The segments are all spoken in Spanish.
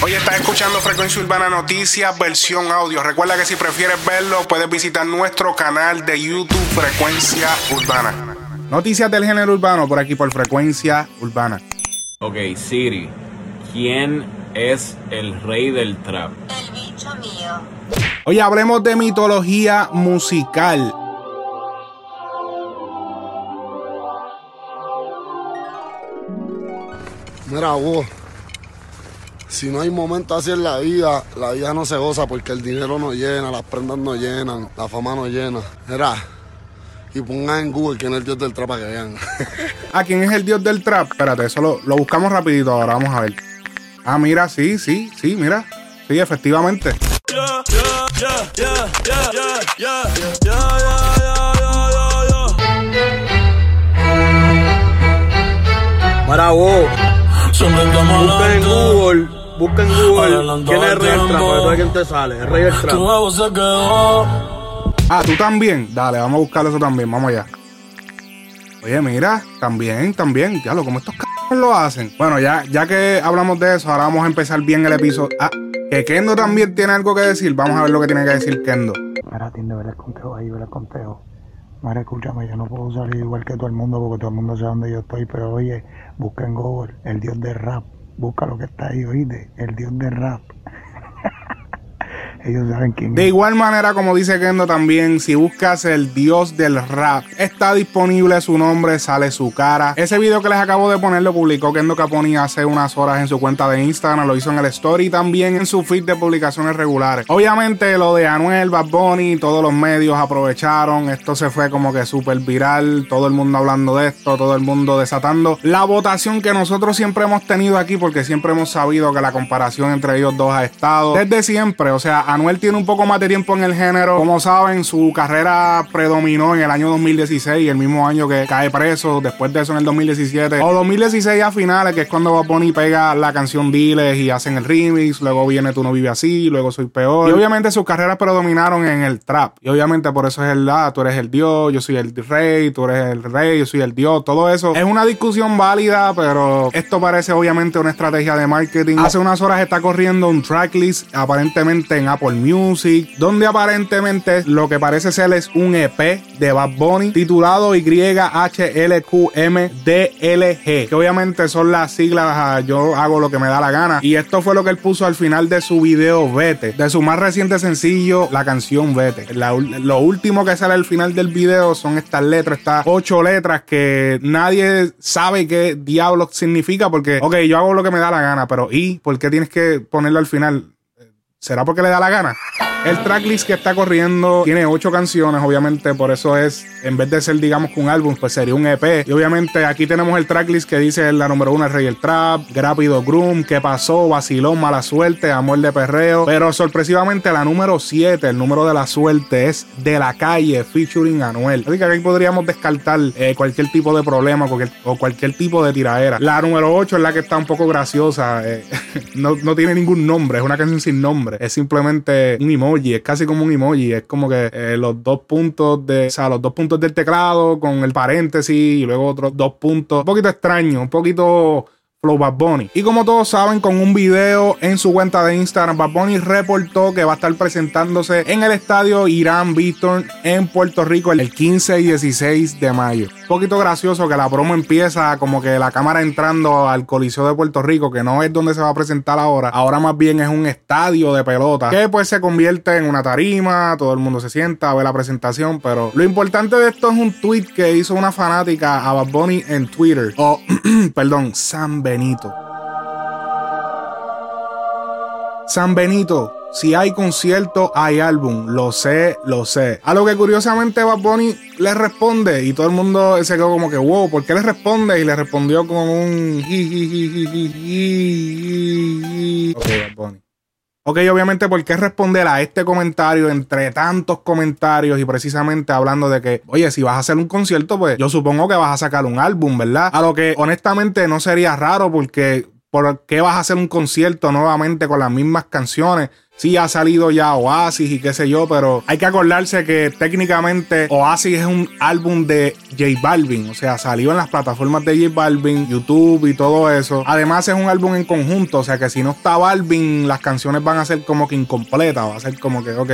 Hoy estás escuchando Frecuencia Urbana Noticias, versión audio. Recuerda que si prefieres verlo, puedes visitar nuestro canal de YouTube Frecuencia Urbana. Noticias del género urbano por aquí por Frecuencia Urbana. Ok, Siri, ¿quién es el rey del trap? El bicho mío. Hoy hablemos de mitología musical. Mira, vos, si no hay momentos así en la vida, la vida no se goza porque el dinero no llena, las prendas no llenan, la fama no llena. Mira, y pongan en Google quién es el dios del trap para que vean. ¿A quién es el dios del trap? Espérate, eso lo, lo buscamos rapidito ahora, vamos a ver. Ah, mira, sí, sí, sí, mira. Sí, efectivamente. Para vos, busca en Google, busca en Google quién es el rey del trap, para ver quién te sale, el rey del trap. Ah, tú también. Dale, vamos a buscar eso también, vamos allá. Oye, mira, también, también. Ya lo, como estos cabrones lo hacen. Bueno, ya, ya que hablamos de eso, ahora vamos a empezar bien el episodio. Ah, que Kendo también tiene algo que decir. Vamos a ver lo que tiene que decir Kendo. Mira, atiende, ver el conteo ahí, ver el conteo. Mira, escúchame, yo no puedo salir igual que todo el mundo porque todo el mundo sabe dónde yo estoy, pero oye, busca en Google el dios del rap. Busca lo que está ahí, oíste, el dios del rap. Ellos saben quién De es. igual manera, como dice Kendo también, si buscas el dios del rap, está disponible su nombre, sale su cara. Ese video que les acabo de poner lo publicó Kendo Caponi hace unas horas en su cuenta de Instagram, lo hizo en el story y también en su feed de publicaciones regulares. Obviamente lo de Anuel, Bad Bunny, todos los medios aprovecharon, esto se fue como que súper viral, todo el mundo hablando de esto, todo el mundo desatando la votación que nosotros siempre hemos tenido aquí porque siempre hemos sabido que la comparación entre ellos dos ha estado desde siempre, o sea, Anuel tiene un poco más de tiempo en el género. Como saben, su carrera predominó en el año 2016, el mismo año que cae preso. Después de eso, en el 2017 o 2016 a finales, que es cuando Bad Bunny pega la canción Diles y hacen el remix. Luego viene Tú no vives así, luego Soy peor. Y obviamente sus carreras predominaron en el trap. Y obviamente por eso es el ah, tú eres el dios, yo soy el rey, tú eres el rey, yo soy el dios. Todo eso es una discusión válida, pero esto parece obviamente una estrategia de marketing. Hace unas horas está corriendo un tracklist aparentemente en Apple Music, donde aparentemente lo que parece ser es un EP de Bad Bunny titulado YHLQMDLG, que obviamente son las siglas a yo hago lo que me da la gana. Y esto fue lo que él puso al final de su video Vete, de su más reciente sencillo, la canción Vete. Lo último que sale al final del video son estas letras, estas ocho letras que nadie sabe qué diablos significa porque, ok, yo hago lo que me da la gana, pero ¿y por qué tienes que ponerlo al final? ¿Será porque le da la gana? El tracklist que está corriendo tiene ocho canciones, obviamente, por eso es, en vez de ser, digamos, un álbum, pues sería un EP. Y obviamente aquí tenemos el tracklist que dice la número uno, El Rey del Trap, Grápido Groom, ¿Qué pasó? Vacilón, Mala Suerte, Amor de Perreo. Pero sorpresivamente la número siete, el número de la suerte, es De la Calle, featuring Anuel. Así que aquí podríamos descartar eh, cualquier tipo de problema o cualquier tipo de tiraera. La número ocho es la que está un poco graciosa. eh, no, no tiene ningún nombre, es una canción sin nombre. Es simplemente un emoji, es casi como un emoji. Es como que eh, los dos puntos de, o sea, los dos puntos del teclado con el paréntesis y luego otros dos puntos. Un poquito extraño, un poquito Flow Bad Bunny. Y como todos saben, con un video en su cuenta de Instagram, Bad Bunny reportó que va a estar presentándose en el estadio Irán Víctor en Puerto Rico el 15 y 16 de mayo. Poquito gracioso que la promo empieza como que la cámara entrando al Coliseo de Puerto Rico, que no es donde se va a presentar ahora. Ahora más bien es un estadio de pelota, que pues se convierte en una tarima, todo el mundo se sienta a ver la presentación, pero lo importante de esto es un tweet que hizo una fanática a Bad Bunny en Twitter, o perdón, San Benito. San Benito, si hay concierto, hay álbum. Lo sé, lo sé. A lo que curiosamente Bad Bunny le responde y todo el mundo se quedó como que, wow, ¿por qué le responde? Y le respondió con un... Ok, Bad Bunny. Ok, obviamente, ¿por qué responder a este comentario entre tantos comentarios y precisamente hablando de que, oye, si vas a hacer un concierto, pues yo supongo que vas a sacar un álbum, ¿verdad? A lo que honestamente no sería raro porque ¿por qué vas a hacer un concierto nuevamente con las mismas canciones sí ha salido ya Oasis y qué sé yo, pero hay que acordarse que técnicamente Oasis es un álbum de J Balvin, o sea, salió en las plataformas de J Balvin, YouTube y todo eso. Además es un álbum en conjunto, o sea que si no está Balvin, las canciones van a ser como que incompletas, va a ser como que, ok,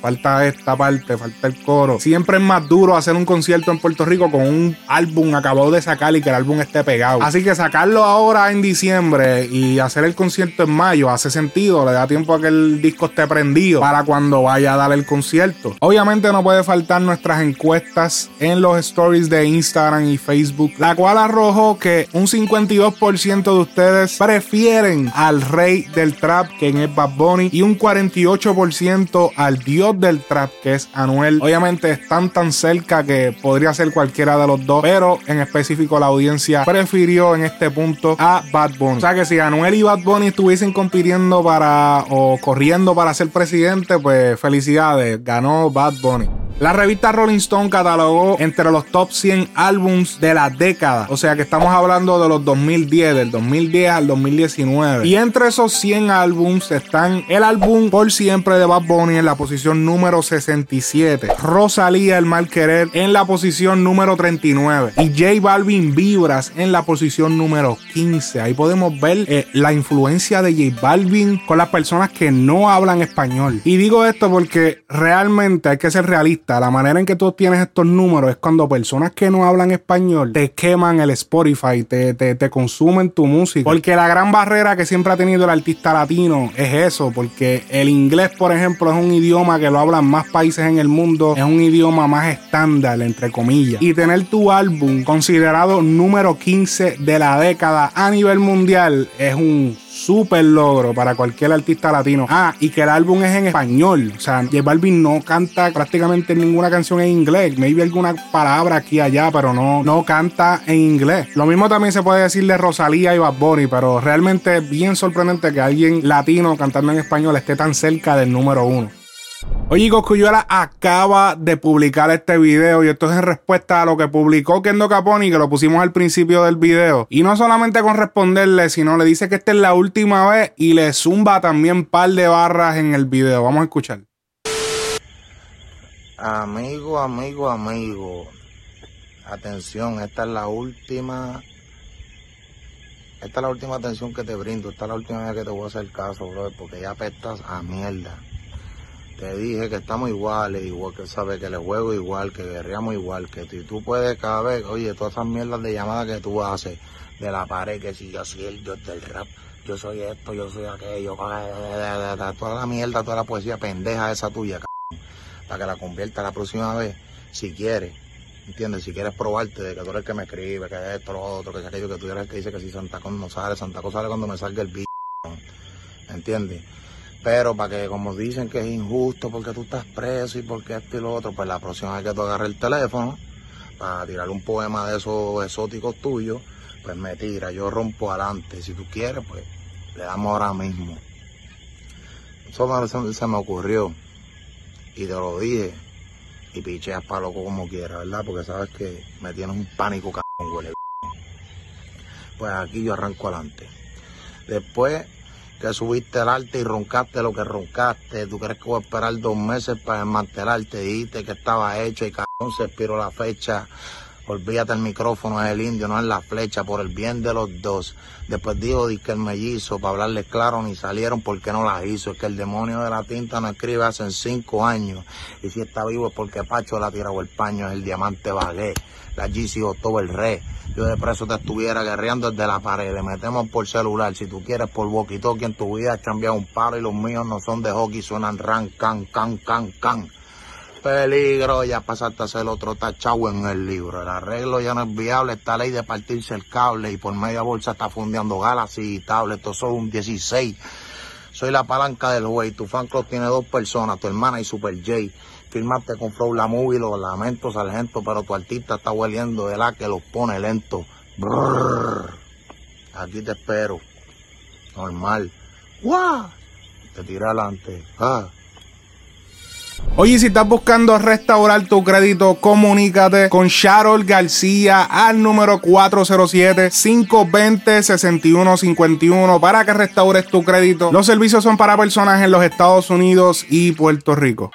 falta esta parte, falta el coro. Siempre es más duro hacer un concierto en Puerto Rico con un álbum acabado de sacar y que el álbum esté pegado. Así que sacarlo ahora en diciembre y hacer el concierto en mayo hace sentido, le da tiempo a que el disco esté prendido para cuando vaya a dar el concierto. Obviamente no puede faltar nuestras encuestas en los stories de Instagram y Facebook, la cual arrojó que un 52% de ustedes prefieren al rey del trap, que es Bad Bunny, y un 48% al dios del trap, que es Anuel. Obviamente están tan cerca que podría ser cualquiera de los dos, pero en específico la audiencia prefirió en este punto a Bad Bunny. O sea que si Anuel y Bad Bunny estuviesen compitiendo para o corriendo para ser presidente, pues felicidades, ganó Bad Bunny. La revista Rolling Stone catalogó entre los top 100 álbums de la década. O sea que estamos hablando de los 2010, del 2010 al 2019. Y entre esos 100 álbums están el álbum Por Siempre de Bad Bunny en la posición número 67. Rosalía El Mal Querer en la posición número 39. Y J Balvin Vibras en la posición número 15. Ahí podemos ver eh, la influencia de J Balvin con las personas que no hablan español. Y digo esto porque realmente hay que ser realista la manera en que tú tienes estos números es cuando personas que no hablan español te queman el Spotify, te, te, consumen tu música. Porque la gran barrera que siempre ha tenido el artista latino es eso, porque el inglés, por ejemplo, es un idioma que lo hablan más países en el mundo, es un idioma más estándar, entre comillas. Y tener tu álbum considerado número 15 de la década a nivel mundial es un súper logro para cualquier artista latino. Ah, y que el álbum es en español. O sea, J Balvin no canta prácticamente ninguna canción en inglés. Maybe alguna palabra aquí y allá, pero no, no canta en inglés. Lo mismo también se puede decir de Rosalía y Bad Bunny, pero realmente es bien sorprendente que alguien latino cantando en español esté tan cerca del número uno. Oye, Coscuyuela acaba de publicar este video y esto es en respuesta a lo que publicó Kendo Caponi, que lo pusimos al principio del video. Y no solamente con responderle, sino le dice que esta es la última vez y le zumba también par de barras en el video. Vamos a escuchar. Amigo, amigo, amigo. Atención, esta es la última. Esta es la última atención que te brindo. Esta es la última vez que te voy a hacer caso, bro, porque ya apestas a mierda. Te dije que estamos iguales, igual que sabe que le juego igual, que guerreamos igual, que tú, tú puedes cada vez, oye, todas esas mierdas de llamadas que tú haces de la pared, que si yo soy el dios del rap, yo soy esto, yo soy aquello, toda la mierda, toda la poesía pendeja esa tuya, para que la convierta la próxima vez, si quieres. ¿Entiendes? Si quieres probarte de que tú eres el que me escribe, que esto, lo otro, que es aquello, que tú eres el que dice que si Santa Cruz no sale, Santa Cruz sale cuando me salga el bicho. ¿Entiendes? Pero para que, como dicen que es injusto porque tú estás preso y porque esto y lo otro, pues la próxima vez que tú agarres el teléfono para tirar un poema de esos exóticos tuyos, pues me tira, yo rompo adelante. Si tú quieres, pues le damos ahora mismo. Eso se me ocurrió y te lo dije y picheas para loco como quieras, ¿verdad? Porque sabes que me tienes un pánico cabrón, huele. Pues aquí yo arranco adelante. Después que subiste el arte y roncaste lo que roncaste. ¿Tú crees que voy a esperar dos meses para desmantelarte? Dijiste que estaba hecho y cabrón se expiró la fecha. Olvídate el micrófono, es el indio, no es la flecha, por el bien de los dos. Después dijo que el mellizo, para hablarles claro, ni salieron porque no las hizo. Es que el demonio de la tinta no escribe hace cinco años. Y si está vivo es porque Pacho la tirado el paño, es el diamante vagué. La GC todo el rey. Yo de preso te estuviera guerreando desde la pared. Le metemos por celular. Si tú quieres por walkie talkie en tu vida, has cambiado un paro y los míos no son de hockey, suenan ran, can, can, can, can. Peligro, ya pasaste a ser otro tachado en el libro. El arreglo ya no es viable, esta ley de partirse el cable y por media bolsa está fundeando Galaxy y tablet. Esto son un 16. Soy la palanca del güey. Tu fan club tiene dos personas, tu hermana y Super J. Firmaste con Flow la movie, lo lamento, sargento, pero tu artista está hueliendo de la que los pone lento. Aquí te espero. Normal. ¡Guau! Te tiré adelante. Ah. Oye, si estás buscando restaurar tu crédito, comunícate con Sharol García al número 407-520-6151 para que restaures tu crédito. Los servicios son para personas en los Estados Unidos y Puerto Rico.